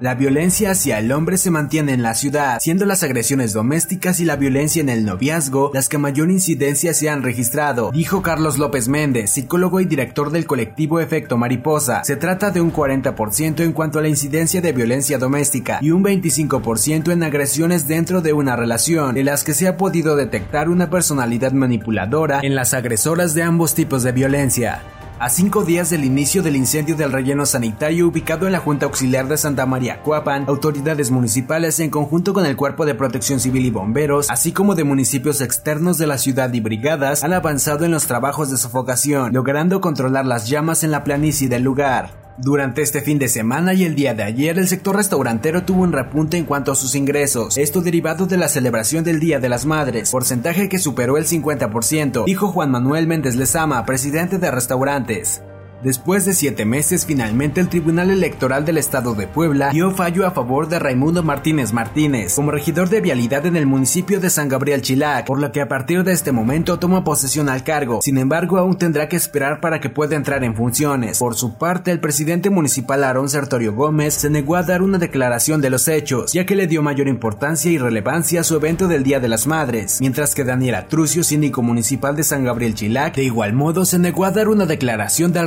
La violencia hacia el hombre se mantiene en la ciudad, siendo las agresiones domésticas y la violencia en el noviazgo las que mayor incidencia se han registrado, dijo Carlos López Méndez, psicólogo y director del colectivo Efecto Mariposa. Se trata de un 40% en cuanto a la incidencia de violencia doméstica y un 25% en agresiones dentro de una relación, en las que se ha podido detectar una personalidad manipuladora en las agresoras de ambos tipos de violencia. A cinco días del inicio del incendio del relleno sanitario ubicado en la Junta Auxiliar de Santa María Cuapan, autoridades municipales en conjunto con el Cuerpo de Protección Civil y Bomberos, así como de municipios externos de la ciudad y brigadas, han avanzado en los trabajos de sofocación, logrando controlar las llamas en la planicie del lugar. Durante este fin de semana y el día de ayer, el sector restaurantero tuvo un repunte en cuanto a sus ingresos, esto derivado de la celebración del Día de las Madres, porcentaje que superó el 50%, dijo Juan Manuel Méndez Lezama, presidente de restaurantes. Después de siete meses, finalmente el Tribunal Electoral del Estado de Puebla dio fallo a favor de Raimundo Martínez Martínez como regidor de vialidad en el municipio de San Gabriel Chilac, por lo que a partir de este momento toma posesión al cargo. Sin embargo, aún tendrá que esperar para que pueda entrar en funciones. Por su parte, el presidente municipal Aarón Sertorio Gómez se negó a dar una declaración de los hechos, ya que le dio mayor importancia y relevancia a su evento del Día de las Madres, mientras que Daniela Trucio, síndico municipal de San Gabriel Chilac, de igual modo se negó a dar una declaración del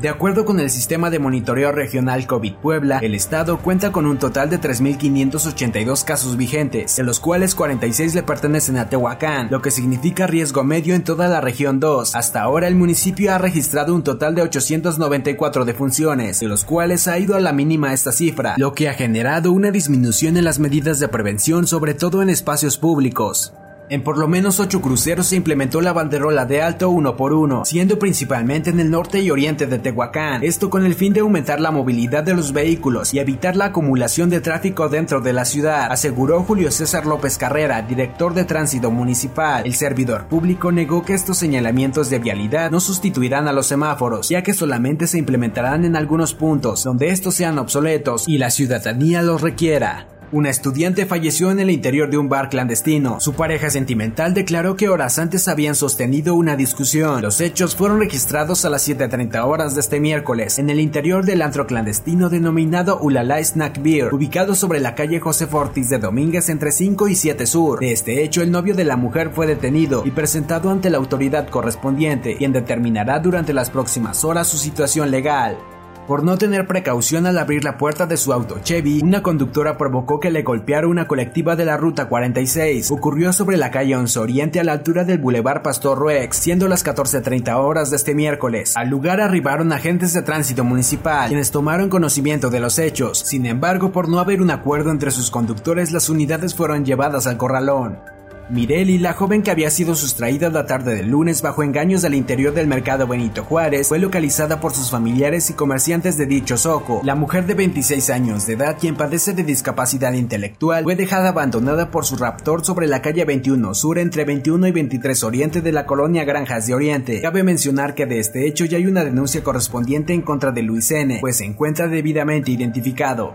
de acuerdo con el sistema de monitoreo regional COVID Puebla, el estado cuenta con un total de 3.582 casos vigentes, de los cuales 46 le pertenecen a Tehuacán, lo que significa riesgo medio en toda la región 2. Hasta ahora el municipio ha registrado un total de 894 defunciones, de los cuales ha ido a la mínima esta cifra, lo que ha generado una disminución en las medidas de prevención, sobre todo en espacios públicos. En por lo menos ocho cruceros se implementó la banderola de alto uno por uno, siendo principalmente en el norte y oriente de Tehuacán, esto con el fin de aumentar la movilidad de los vehículos y evitar la acumulación de tráfico dentro de la ciudad, aseguró Julio César López Carrera, director de tránsito municipal. El servidor público negó que estos señalamientos de vialidad no sustituirán a los semáforos, ya que solamente se implementarán en algunos puntos donde estos sean obsoletos y la ciudadanía los requiera. Una estudiante falleció en el interior de un bar clandestino. Su pareja sentimental declaró que horas antes habían sostenido una discusión. Los hechos fueron registrados a las 7.30 horas de este miércoles en el interior del antro clandestino denominado Ulala Snack Beer, ubicado sobre la calle José Fortis de Domínguez entre 5 y 7 Sur. De este hecho, el novio de la mujer fue detenido y presentado ante la autoridad correspondiente, quien determinará durante las próximas horas su situación legal. Por no tener precaución al abrir la puerta de su auto Chevy, una conductora provocó que le golpeara una colectiva de la Ruta 46. Ocurrió sobre la calle 11 Oriente a la altura del Boulevard Pastor Ruex, siendo las 14.30 horas de este miércoles. Al lugar arribaron agentes de tránsito municipal, quienes tomaron conocimiento de los hechos. Sin embargo, por no haber un acuerdo entre sus conductores, las unidades fueron llevadas al corralón. Mireli, la joven que había sido sustraída la tarde del lunes bajo engaños del interior del mercado Benito Juárez, fue localizada por sus familiares y comerciantes de dicho soco. La mujer de 26 años de edad, quien padece de discapacidad intelectual, fue dejada abandonada por su raptor sobre la calle 21 Sur entre 21 y 23 Oriente de la colonia Granjas de Oriente. Cabe mencionar que de este hecho ya hay una denuncia correspondiente en contra de Luis N., pues se encuentra debidamente identificado.